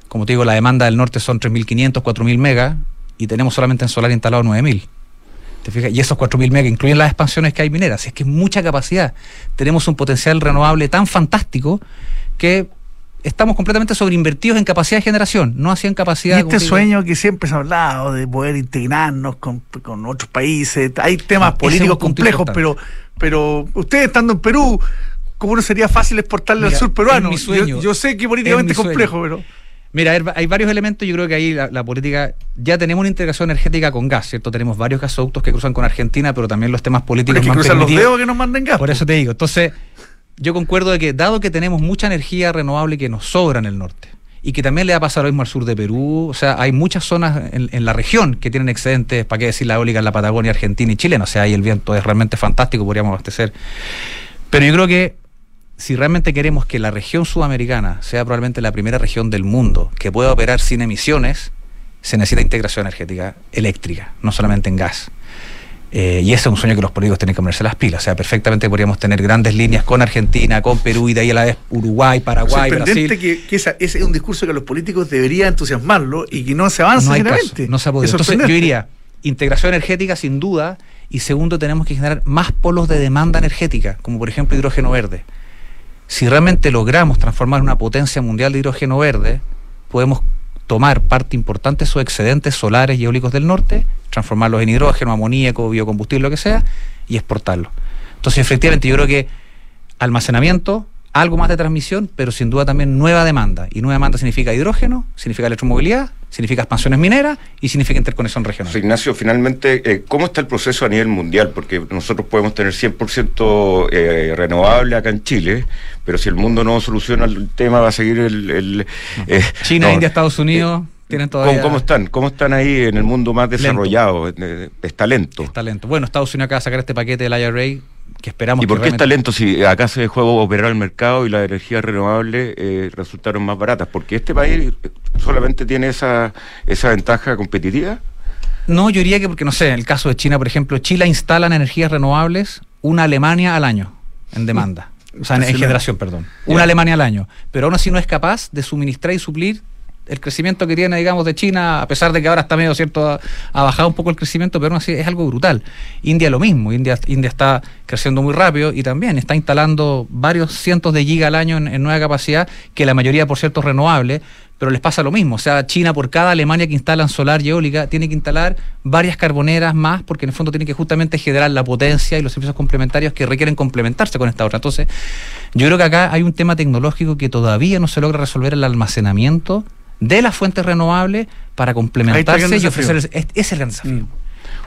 Como te digo, la demanda del norte son 3.500, 4.000 megas y tenemos solamente en solar instalado 9.000. Y esos 4.000 megas incluyen las expansiones que hay mineras. Es que es mucha capacidad. Tenemos un potencial renovable tan fantástico que estamos completamente sobreinvertidos en capacidad de generación, no hacían capacidad. Y este sueño que siempre se ha hablado de poder integrarnos con, otros países, hay temas políticos complejos, pero, pero ustedes estando en Perú, ¿cómo no sería fácil exportarle al sur peruano? yo, sé que políticamente es complejo, pero. Mira, hay varios elementos, yo creo que ahí la, política, ya tenemos una integración energética con gas, ¿cierto? Tenemos varios gasoductos que cruzan con Argentina, pero también los temas políticos... que cruzan los dedos que nos manden gas. Por eso te digo, entonces yo concuerdo de que dado que tenemos mucha energía renovable que nos sobra en el norte, y que también le va a pasar lo mismo al sur de Perú, o sea, hay muchas zonas en, la región que tienen excedentes, para qué decir la eólica en la Patagonia, Argentina y Chile, o sea, ahí el viento es realmente fantástico, podríamos abastecer. Pero yo creo que si realmente queremos que la región sudamericana sea probablemente la primera región del mundo que pueda operar sin emisiones, se necesita integración energética eléctrica, no solamente en gas. Eh, y ese es un sueño que los políticos tienen que ponerse las pilas. O sea, perfectamente podríamos tener grandes líneas con Argentina, con Perú y de ahí a la vez Uruguay, Paraguay, Brasil. que, que ese es un discurso que los políticos deberían entusiasmarlo y que no se avanza no no se ha podido. Entonces, yo diría, integración energética sin duda, y segundo, tenemos que generar más polos de demanda energética, como por ejemplo hidrógeno verde si realmente logramos transformar una potencia mundial de hidrógeno verde, podemos tomar parte importante de esos excedentes solares y eólicos del norte, transformarlos en hidrógeno, amoníaco, biocombustible, lo que sea, y exportarlos. Entonces, efectivamente, yo creo que almacenamiento, algo más de transmisión, pero sin duda también nueva demanda. Y nueva demanda significa hidrógeno, significa electromovilidad, significa expansiones mineras y significa interconexión regional. Ignacio, finalmente, eh, ¿cómo está el proceso a nivel mundial? Porque nosotros podemos tener 100% eh, renovable acá en Chile, pero si el mundo no soluciona el tema, va a seguir el... Eh, China, India, Estados Unidos... Tienen todavía... ¿Cómo, están? ¿Cómo están ahí en el mundo más desarrollado? Es talento. Es talento. Bueno, Estados Unidos acaba de sacar este paquete del IRA que esperamos ¿Y por qué es talento si acá se dejó operar el mercado y las energías renovables eh, resultaron más baratas? Porque este país solamente tiene esa, esa ventaja competitiva. No, yo diría que porque, no sé, en el caso de China, por ejemplo, Chile instala en energías renovables una Alemania al año en demanda. O sea, en, generación, perdón. Una Alemania al año. Pero aún así no es capaz de suministrar y suplir el crecimiento que tiene, digamos, de China, a pesar de que ahora está medio cierto, ha, bajado un poco el crecimiento, pero aún así es algo brutal. India lo mismo, India, India está creciendo muy rápido y también está instalando varios cientos de gigas al año en, nueva capacidad, que la mayoría, por cierto, es renovable, pero les pasa lo mismo. O sea, China, por cada Alemania que instalan solar y eólica, tiene que instalar varias carboneras más, porque en el fondo tiene que justamente generar la potencia y los servicios complementarios que requieren complementarse con esta otra. Entonces, yo creo que acá hay un tema tecnológico que todavía no se logra resolver el almacenamiento de las fuentes renovables para complementarse y ofrecer ese es el gran desafío. Mm.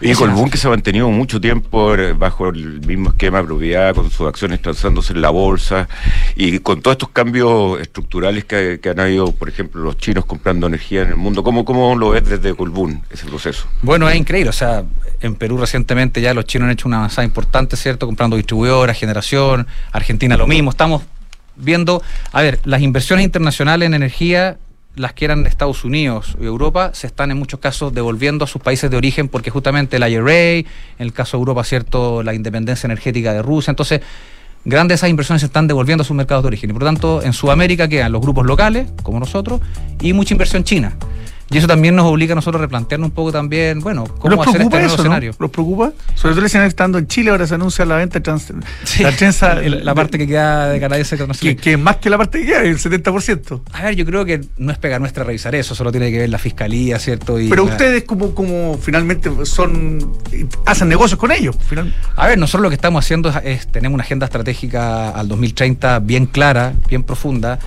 Y Colbún que se ha mantenido mucho tiempo eh, bajo el mismo esquema de propiedad, con sus acciones transándose en la bolsa y con todos estos cambios estructurales que, han habido, por ejemplo, los chinos comprando energía en el mundo. ¿Cómo, cómo lo ves desde Colbún ese proceso? Bueno, es increíble. O sea, en Perú recientemente ya los chinos han hecho una avanzada importante, ¿cierto? Comprando distribuidoras, generación. Argentina lo mismo. Estamos viendo, a ver, las inversiones internacionales en energía las que eran Estados Unidos y Europa se están en muchos casos devolviendo a sus países de origen porque justamente el IRA, en el caso de Europa, cierto, la independencia energética de Rusia, entonces grandes esas inversiones se están devolviendo a sus mercados de origen. Y por lo tanto en Sudamérica quedan los grupos locales, como nosotros, y mucha inversión china. Y eso también nos obliga a nosotros a replantearnos un poco también, bueno, cómo hacer este nuevo escenario. ¿Los preocupa? Sobre todo el escenario estando en Chile, ahora se anuncia la venta trans, la trenza. <laughs> la parte que queda de canadiense internacional. Que, que más que la parte que queda, el 70%. A ver, yo creo que no es pega nuestra revisar eso, solo tiene que ver la fiscalía, ¿cierto? Y Pero ustedes, como, como finalmente son. hacen negocios con ellos. A ver, nosotros lo que estamos haciendo es, es tenemos una agenda estratégica al 2030 bien clara, bien profunda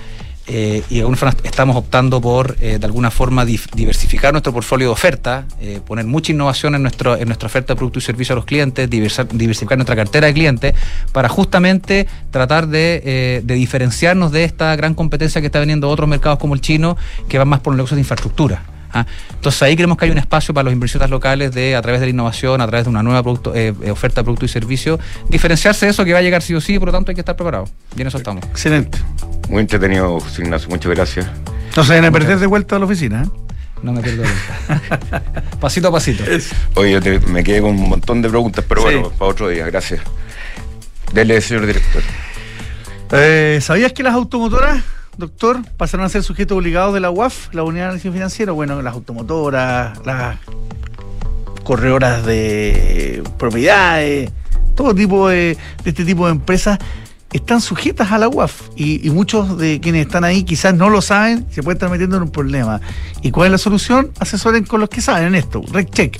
eh, y forma estamos optando por, eh, de alguna forma, diversificar nuestro portfolio de oferta, eh, poner mucha innovación en, nuestro, en nuestra oferta de producto y servicio a los clientes, diversificar nuestra cartera de clientes, para justamente tratar de, diferenciarnos de esta gran competencia que está veniendo otros mercados como el chino, que van más por los negocios de infraestructura. ¿Ah? Entonces ahí creemos que hay un espacio para los inversionistas locales de, a través de la innovación, a través de una nueva oferta de producto y servicio, diferenciarse de eso que va a llegar sí o sí, por lo tanto hay que estar preparado. Bien, eso estamos. Excelente. Muy entretenido, José Ignacio. Muchas gracias. No se vayan a perder de vuelta a la oficina. ¿eh? No me pierdo de vuelta. <laughs> pasito a pasito. Oye, yo me quedé con un montón de preguntas, pero bueno, para otro día. Gracias. Dele, señor director. Eh, ¿Sabías que las automotoras, doctor, pasaron a ser sujetos obligados de la UAF, la Unidad de Análisis Financiero? Bueno, las automotoras, las corredoras de propiedades, todo tipo de, de este tipo de empresas están sujetas a la UAF y, muchos de quienes están ahí quizás no lo saben, se pueden estar metiendo en un problema. ¿Y cuál es la solución? Asesoren con los que saben en esto, RecCheck,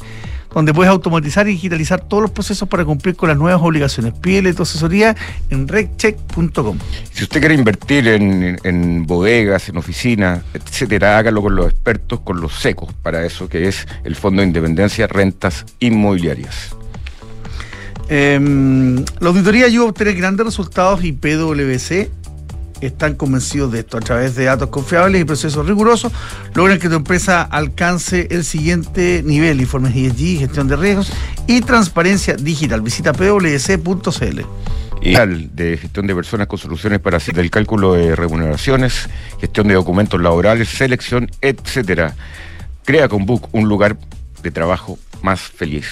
donde puedes automatizar y digitalizar todos los procesos para cumplir con las nuevas obligaciones. Pídele tu asesoría en reccheck.com. Si usted quiere invertir en, en bodegas, en oficinas, etcétera, hágalo con los expertos, con los secos, para eso que es el Fondo de Independencia Rentas Inmobiliarias. Em, la auditoría ayuda a obtener grandes resultados y PwC están convencidos de esto. A través de datos confiables y procesos rigurosos, logran que tu empresa alcance el siguiente nivel: informes ESG, gestión de riesgos y transparencia digital. Visita pwc.cl. De gestión de personas con soluciones para hacer el cálculo de remuneraciones, gestión de documentos laborales, selección, etcétera. Crea con Book un lugar de trabajo más feliz.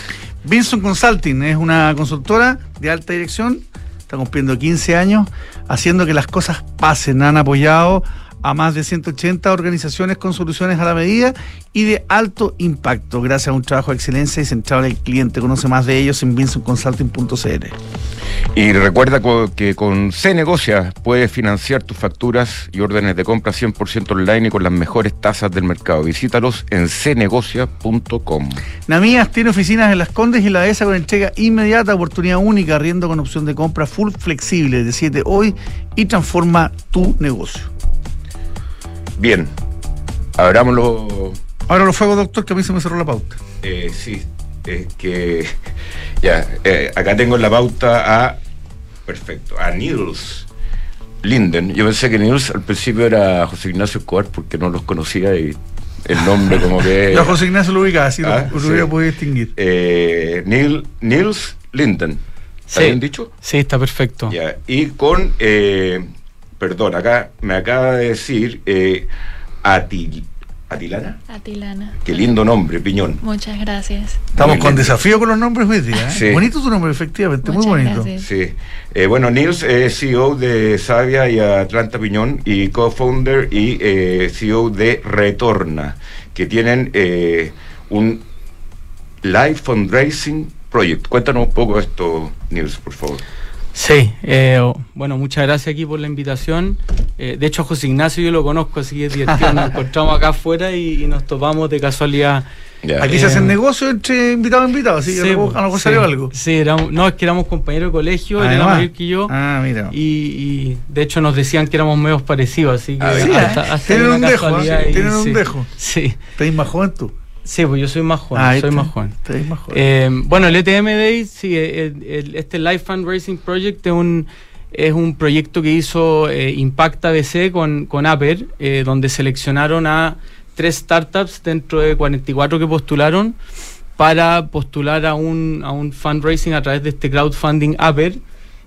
Vinson Consulting es una consultora de alta dirección, está cumpliendo 15 años, haciendo que las cosas pasen. Han apoyado a más de 180 organizaciones con soluciones a la medida y de alto impacto, gracias a un trabajo de excelencia y centrado en el cliente. Conoce más de ellos en vinsonconsulting.cl. Y recuerda que con C Negocia puedes financiar tus facturas y órdenes de compra 100% online y con las mejores tasas del mercado. Visítalos en cnegocia.com. Namías tiene oficinas en Las Condes y la ESA con entrega inmediata, oportunidad única, riendo con opción de compra full flexible de 7 hoy y transforma tu negocio. Bien, abrámoslo. Ahora los fuegos, doctor, que a mí se me cerró la pauta. Eh, sí, es que ya, eh, acá tengo en la pauta a Perfecto. A Nils Linden. Yo pensé que Nils al principio era José Ignacio Escobar porque no los conocía y el nombre como que... <laughs> Yo José Ignacio lo ubicaba, así ah, lo, hubiera podido distinguir. Eh, Nils Linden. ¿Está bien dicho? Sí, está perfecto. Ya. Y con, eh, perdón, acá me acaba de decir eh, Atil, ¿Atilana? Atilana. Qué lindo nombre, Piñón. Muchas gracias. Estamos con desafío con los nombres hoy día. ¿eh? Bonito tu nombre, efectivamente, muy bonito. Sí. Eh, bueno, Nils es CEO de Savia y Atlanta Piñón y co-founder y eh, CEO de Retorna, que tienen un live fundraising project. Cuéntanos un poco esto, Nils, por favor. Sí, eh, bueno, muchas gracias aquí por la invitación. Eh, de hecho, José Ignacio yo lo conozco, así que <laughs> es divertido. Nos encontramos acá afuera y, nos topamos de casualidad. Aquí se hacen eh, negocios entre invitado e invitado, así que a lo mejor salió algo. Sí, no, es que éramos compañeros de colegio, él era mayor que yo. Ah, mira. Y, de hecho nos decían que éramos medios parecidos, así que. Ah, tienen un dejo, tienen un dejo. Sí. ¿Estás más joven tú? Sí, pues yo soy más joven. Ah, soy más joven. más joven. Eh, bueno, el ETM Day, sí, este Life Fundraising Project es un, es un proyecto que hizo eh, Impacta BC con, con Aper, eh, donde seleccionaron a tres startups dentro de 44 que postularon para postular a un, a un fundraising a través de este crowdfunding Aper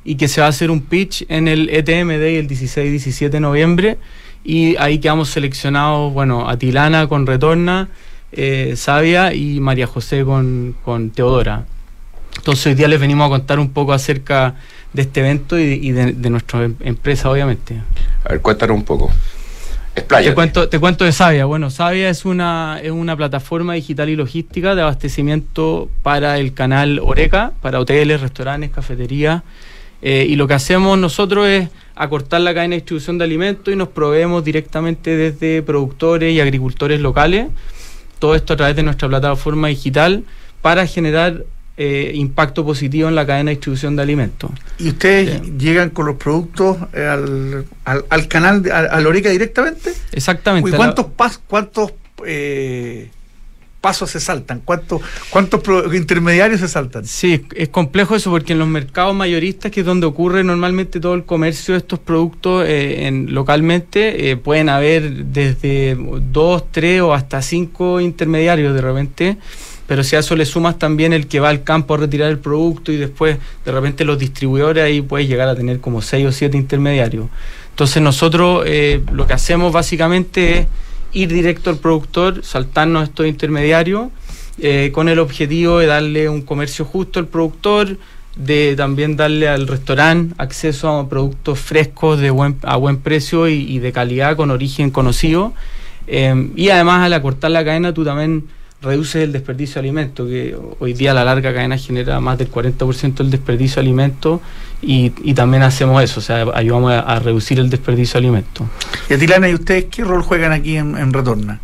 y que se va a hacer un pitch en el ETM Day el 16 y 17 de noviembre y ahí quedamos seleccionados, bueno, Atilana con Retorna, eh, Sabia y María José con, Teodora. Entonces hoy día les venimos a contar un poco acerca de este evento y, de, nuestra em, empresa, obviamente. A ver, cuéntanos un poco. Te cuento, te cuento de Sabia. Bueno, Sabia es una, es una plataforma digital y logística de abastecimiento para el canal Oreca, para hoteles, restaurantes, cafeterías. Eh, y lo que hacemos nosotros es acortar la cadena de distribución de alimentos y nos proveemos directamente desde productores y agricultores locales todo esto a través de nuestra plataforma digital para generar eh, impacto positivo en la cadena de distribución de alimentos. ¿Y ustedes llegan con los productos eh, al, al, canal, a, la Oreca directamente? Exactamente. ¿Y cuántos, pas, cuántos eh, pasos se saltan? ¿Cuántos, cuántos intermediarios se saltan? Sí, es complejo eso porque en los mercados mayoristas, que es donde ocurre normalmente todo el comercio de estos productos eh, en, localmente, eh, pueden haber desde dos, tres o hasta cinco intermediarios de repente. Pero si a eso le sumas también el que va al campo a retirar el producto y después de repente los distribuidores, ahí puedes llegar a tener como seis o siete intermediarios. Entonces nosotros eh, lo que hacemos básicamente es ir directo al productor, saltarnos estos intermediarios, eh, con el objetivo de darle un comercio justo al productor, de también darle al restaurante acceso a productos frescos de buen, a buen precio y, de calidad con origen conocido. Eh, y además al acortar la cadena tú también reduces el desperdicio de alimentos, que hoy día la larga cadena genera más del 40% del desperdicio de alimentos y, también hacemos eso, o sea, ayudamos a, reducir el desperdicio de alimentos. Y Atilana, ¿y ustedes qué rol juegan aquí en, en Retorna?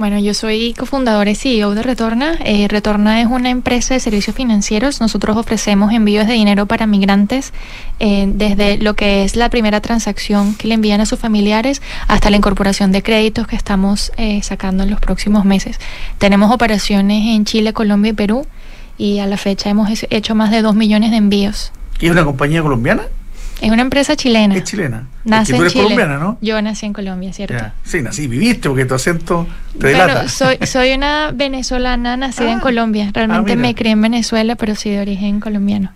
Bueno, yo soy cofundadora y CEO de Retorna. Eh, Retorna es una empresa de servicios financieros. Nosotros ofrecemos envíos de dinero para migrantes eh, desde lo que es la primera transacción que le envían a sus familiares hasta la incorporación de créditos que estamos eh, sacando en los próximos meses. Tenemos operaciones en Chile, Colombia y Perú y a la fecha hemos hecho más de dos millones de envíos. ¿Y es una compañía colombiana? Es una empresa chilena. Es chilena. Nace tú eres colombiana, ¿no? Yo nací en Colombia, ¿cierto? Sí, nací, viviste, porque tu acento te delata. soy, <laughs> soy una venezolana nacida en ah. Colombia. Realmente ah, me crié en Venezuela, pero soy de origen colombiano.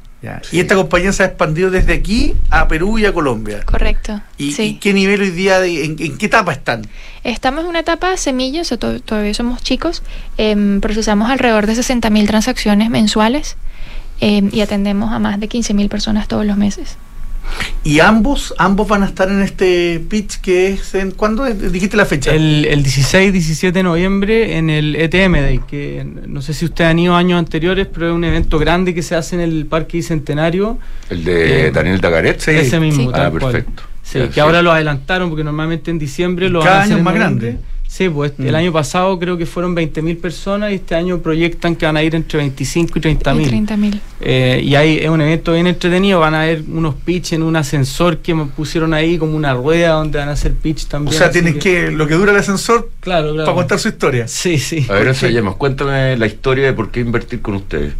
Y esta compañía se ha expandido desde aquí a Perú y a Colombia. Correcto. ¿Y, qué nivel hoy día, en, qué etapa están? Estamos en una etapa de semillas, todavía somos chicos. Em, procesamos alrededor de 60.000 transacciones mensuales em, y atendemos a más de 15.000 personas todos los meses. Y ambos, ambos van a estar en este pitch que es en ¿cuándo dijiste la fecha? El, el 16 17 de noviembre en el ETM Day, que no sé si ustedes han ido años anteriores, pero es un evento grande que se hace en el Parque Bicentenario. El de Eh, Daniel Dagaret. Sí. Ese mismo, Sí. Ah, perfecto. Sí, Ya, que sí. ahora lo adelantaron porque normalmente en diciembre lo Cada van a hacer año es en más noviembre. grande. Sí, pues Mm. el año pasado creo que fueron 20.000 personas y este año proyectan que van a ir entre 25 y 30.000. Y 30.000. Eh, y hay, es un evento bien entretenido, van a haber unos pitch en un ascensor que me pusieron ahí como una rueda donde van a hacer pitch o también. sea, así tienes que, lo que dura el ascensor Claro, claro. para contar su historia. Sí, sí. A ver, eso. Cuéntame la historia de por qué invertir con ustedes.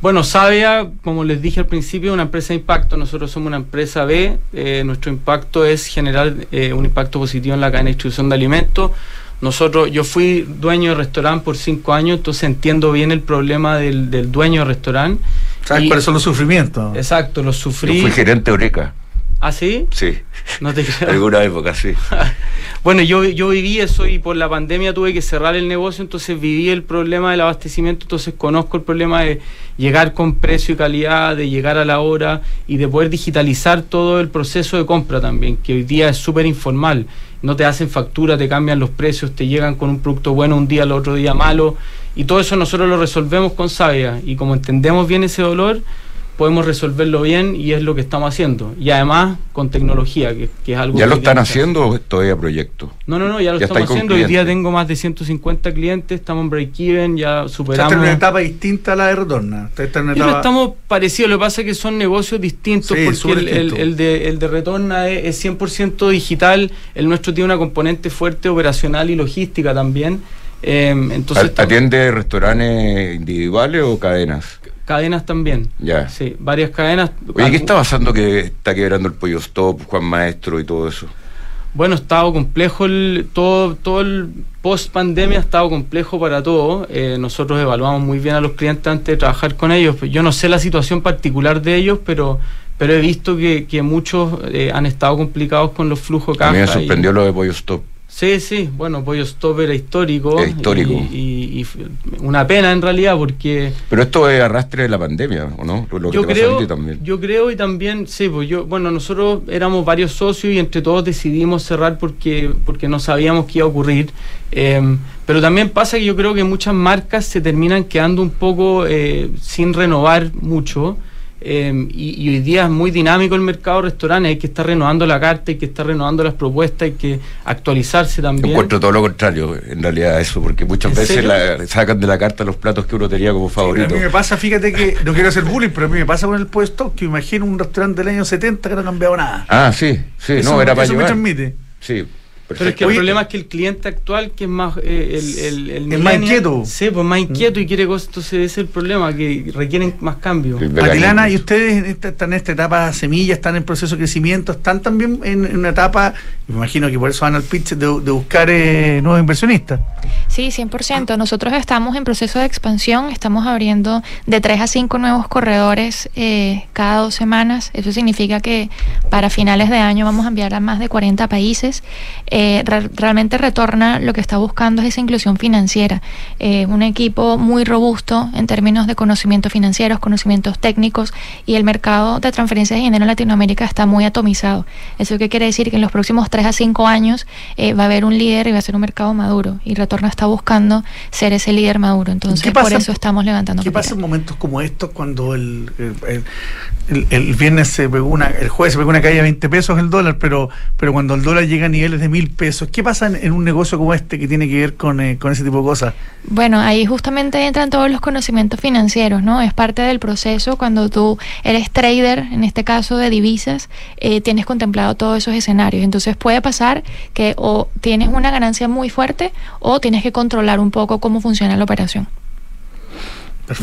Bueno, Sabia, como les dije al principio, es una empresa de impacto. Nosotros somos una empresa B. Eh, nuestro impacto es generar eh, un impacto positivo en la cadena de distribución de alimentos. Nosotros, yo fui dueño de restaurante por cinco años, entonces entiendo bien el problema del, del dueño de restaurante. ¿Sabes Y- cuáles son los sufrimientos? Exacto, lo Yo sufrí. fui gerente de Oreca. ¿Ah, sí? Sí. No te creo. Alguna época, sí. <laughs> Bueno, yo, yo viví eso y por la pandemia tuve que cerrar el negocio, entonces viví el problema del abastecimiento, entonces conozco el problema de llegar con precio y calidad, de llegar a la hora y de poder digitalizar todo el proceso de compra también, que hoy día es súper informal. No te hacen factura, te cambian los precios, te llegan con un producto bueno un día, el otro día malo, y todo eso nosotros lo resolvemos con Sabia. Y como entendemos bien ese dolor, podemos resolverlo bien y es lo que estamos haciendo. Y además con tecnología, que, que es algo ¿Ya que lo están haciendo o es todavía proyecto? No, no, no, ya lo Ya estamos haciendo. Hoy día tengo más de 150 clientes, estamos en break-even, ya superamos. está en una etapa distinta a la de retorna. Está en una etapa- estamos parecidos, lo que pasa es que son negocios distintos, Sí, porque el, el- distinto. el de, el de Retorna es, es 100% digital, el nuestro tiene una componente fuerte operacional y logística también. Eh, entonces, ¿A- ¿Atiende restaurantes individuales o cadenas? Cadenas también. Ya. Sí, varias cadenas. Oye, ¿qué está pasando que está quebrando el pollo stop, Juan Maestro y todo eso? Bueno, ha estado complejo el, todo, todo el post pandemia ha estado complejo para todos. Eh, nosotros evaluamos muy bien a los clientes antes de trabajar con ellos. Yo no sé la situación particular de ellos, pero, pero he visto que, que muchos eh, han estado complicados con los flujos de A mí me caja y- sorprendió lo de pollo stop. Sí, sí, bueno, Pollo Stop era histórico. Es histórico. Y, y- una pena en realidad porque Pero esto es arrastre de la pandemia, ¿o no? Lo que yo creo, también. yo creo y también, sí, pues yo, bueno, nosotros éramos varios socios y entre todos decidimos cerrar porque, porque no sabíamos qué iba a ocurrir. Eh, pero también pasa que yo creo que muchas marcas se terminan quedando un poco eh, sin renovar mucho. Eh, y, y hoy día es muy dinámico el mercado de restaurantes, hay que estar renovando la carta, hay que estar renovando las propuestas, hay que actualizarse Yo también. encuentro todo lo contrario, en realidad, a eso, porque muchas ¿En veces la- sacan de la carta los platos que uno tenía como A favorito. mí me pasa, fíjate que no quiero hacer bullying, pero a mí me pasa con el puesto que imagino un restaurante del año 70 que no ha cambiado nada. Ah, sí, sí, Eso- no, era para eso me llevar. transmite. Sí, Pero es que Oye, el problema es que el cliente actual, que es más. eh, el, el, el Es más inquieto. Sí, pues más inquieto y quiere cosas. Entonces, ese es el problema, que requieren más cambios. Matilana, ¿y ustedes están en esta etapa semilla, están en proceso de crecimiento, están también en, en una etapa, me imagino que por eso van al pitch de, de buscar eh, nuevos inversionistas? Sí, 100%. Nosotros estamos en proceso de expansión, estamos abriendo de 3 a 5 nuevos corredores eh, cada dos semanas. Eso significa que para finales de año vamos a enviar a más de 40 países. Eh, re- realmente Retorna lo que está buscando es esa inclusión financiera. Eh, un equipo muy robusto en términos de conocimientos financieros, conocimientos técnicos y el mercado de transferencias de dinero en Latinoamérica está muy atomizado. ¿Eso qué quiere decir? Que en los próximos 3 a 5 años eh, va a haber un líder y va a ser un mercado maduro. Y Retorna está buscando ser ese líder maduro. Entonces, ¿Qué por eso estamos levantando ¿Qué pasa en momentos como estos cuando el, el, el- el viernes se pegó una, el jueves se pegó una caída de 20 pesos el dólar, pero, pero cuando el dólar llega a niveles de mil pesos, ¿qué pasa en, un negocio como este que tiene que ver con, eh, con ese tipo de cosas? Bueno, ahí justamente entran todos los conocimientos financieros, ¿no? Es parte del proceso cuando tú eres trader, en este caso de divisas, eh, tienes contemplado todos esos escenarios. Entonces puede pasar que o tienes una ganancia muy fuerte o tienes que controlar un poco cómo funciona la operación.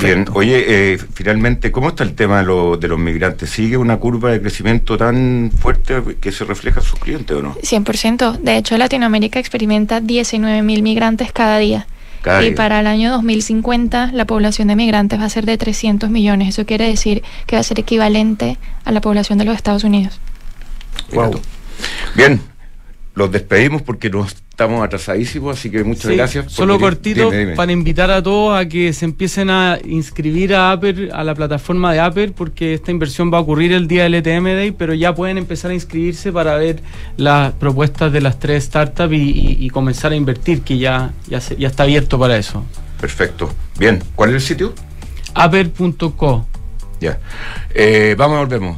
Bien, oye, eh, finalmente, ¿cómo está el tema de, lo- de los migrantes? ¿Sigue una curva de crecimiento tan fuerte que se refleja en sus clientes o no? 100%. De hecho, Latinoamérica experimenta 19 mil migrantes cada día. Cada y día. para el año 2050 la población de migrantes va a ser de 300 millones. Eso quiere decir que va a ser equivalente a la población de los Estados Unidos. Wow. Bien, los despedimos porque nos estamos atrasadísimos, así que muchas Sí, gracias. Solo cortito Dime, dime. para invitar a todos a que se empiecen a inscribir a Apple, a la plataforma de Apple, porque esta inversión va a ocurrir el día del ETM Day, pero ya pueden empezar a inscribirse para ver las propuestas de las tres startups y, y- y comenzar a invertir, que ya, ya, se- ya está abierto para eso. Perfecto. Bien, ¿cuál es el sitio? Apple.co. Ya. Eh, vamos, volvemos.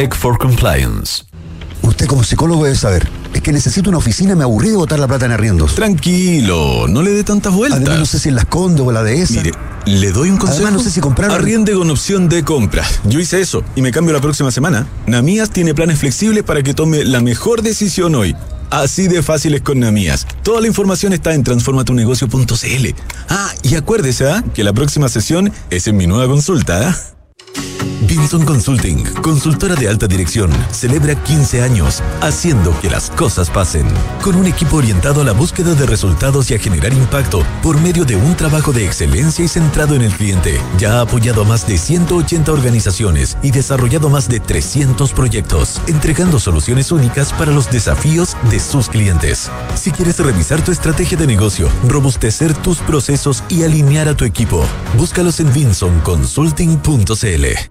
Tech for Compliance. Usted como psicólogo debe saber. Es que necesito una oficina, me aburrí de botar la plata en arriendos. Tranquilo, no le dé tantas vueltas. Además no sé si en las Condes o la de esa. Mire, le doy un consejo. Además, no sé si comprar- Arriende con opción de compra. Yo hice eso y me cambio la próxima semana. Namías tiene planes flexibles para que tome la mejor decisión hoy. Así de fácil es con Namías. Toda la información está en transformatunegocio.cl. Ah, y acuérdese ¿ah? que la próxima sesión es en mi nueva consulta. ¿ah? Vinson Consulting, consultora de alta dirección, celebra 15 años haciendo que las cosas pasen. Con un equipo orientado a la búsqueda de resultados y a generar impacto por medio de un trabajo de excelencia y centrado en el cliente. Ya ha apoyado a más de 180 organizaciones y desarrollado más de 300 proyectos, entregando soluciones únicas para los desafíos de sus clientes. Si quieres revisar tu estrategia de negocio, robustecer tus procesos y alinear a tu equipo, búscalos en vinsonconsulting.cl. Chile.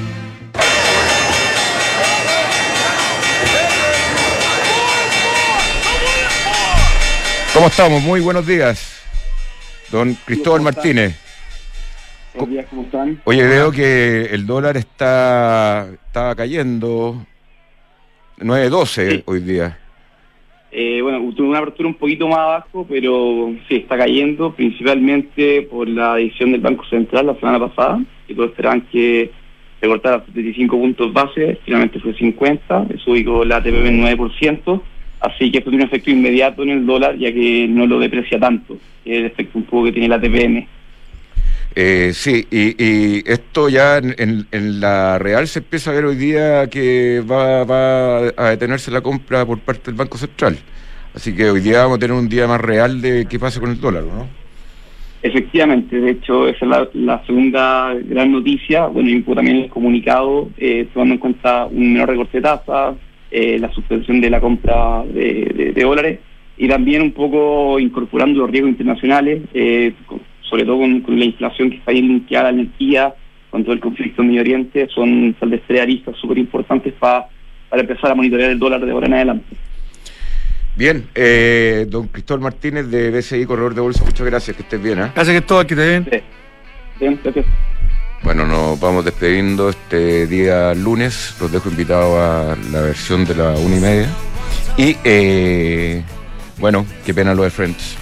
¿Cómo estamos? Muy buenos días. Don Cristóbal Martínez. Buenos días, ¿cómo están? Oye, veo que el dólar está, está cayendo 9.12 Sí. hoy día. Eh, bueno, tuvo una apertura un poquito más abajo, pero sí, está cayendo, principalmente por la decisión del Banco Central la semana pasada, que todos esperaban que recortara 75 puntos base, finalmente fue 50, eso ubicó la TPP en 9%, así que esto tiene un efecto inmediato en el dólar, ya que no lo deprecia tanto, que es el efecto un poco que tiene la TPM. Eh, sí, y, y esto ya en, en- en la real se empieza a ver hoy día que va, va a detenerse la compra por parte del Banco Central. Así que hoy día vamos a tener un día más real de qué pasa con el dólar, ¿no? Efectivamente, de hecho, esa es la, la segunda gran noticia. Bueno, y también el comunicado, eh, tomando en cuenta un menor recorte de tasas, eh, la suspensión de la compra de, de- de dólares y también un poco incorporando los riesgos internacionales, eh, con- sobre todo con, con la inflación que está ahí linkeada a la energía, con todo el conflicto en Medio Oriente, son tal vez tres aristas súper importantes pa- para empezar a monitorear el dólar de ahora en adelante. Bien, eh, don Cristóbal Martínez de BCI Corredor de Bolsa, muchas gracias, que estés bien. ¿ah? Gracias que todo aquí te ven. Bien, gracias. Bueno, nos vamos despidiendo este día lunes. Los dejo invitados a la versión de la una y media. Y, eh, bueno, qué pena lo de Friends.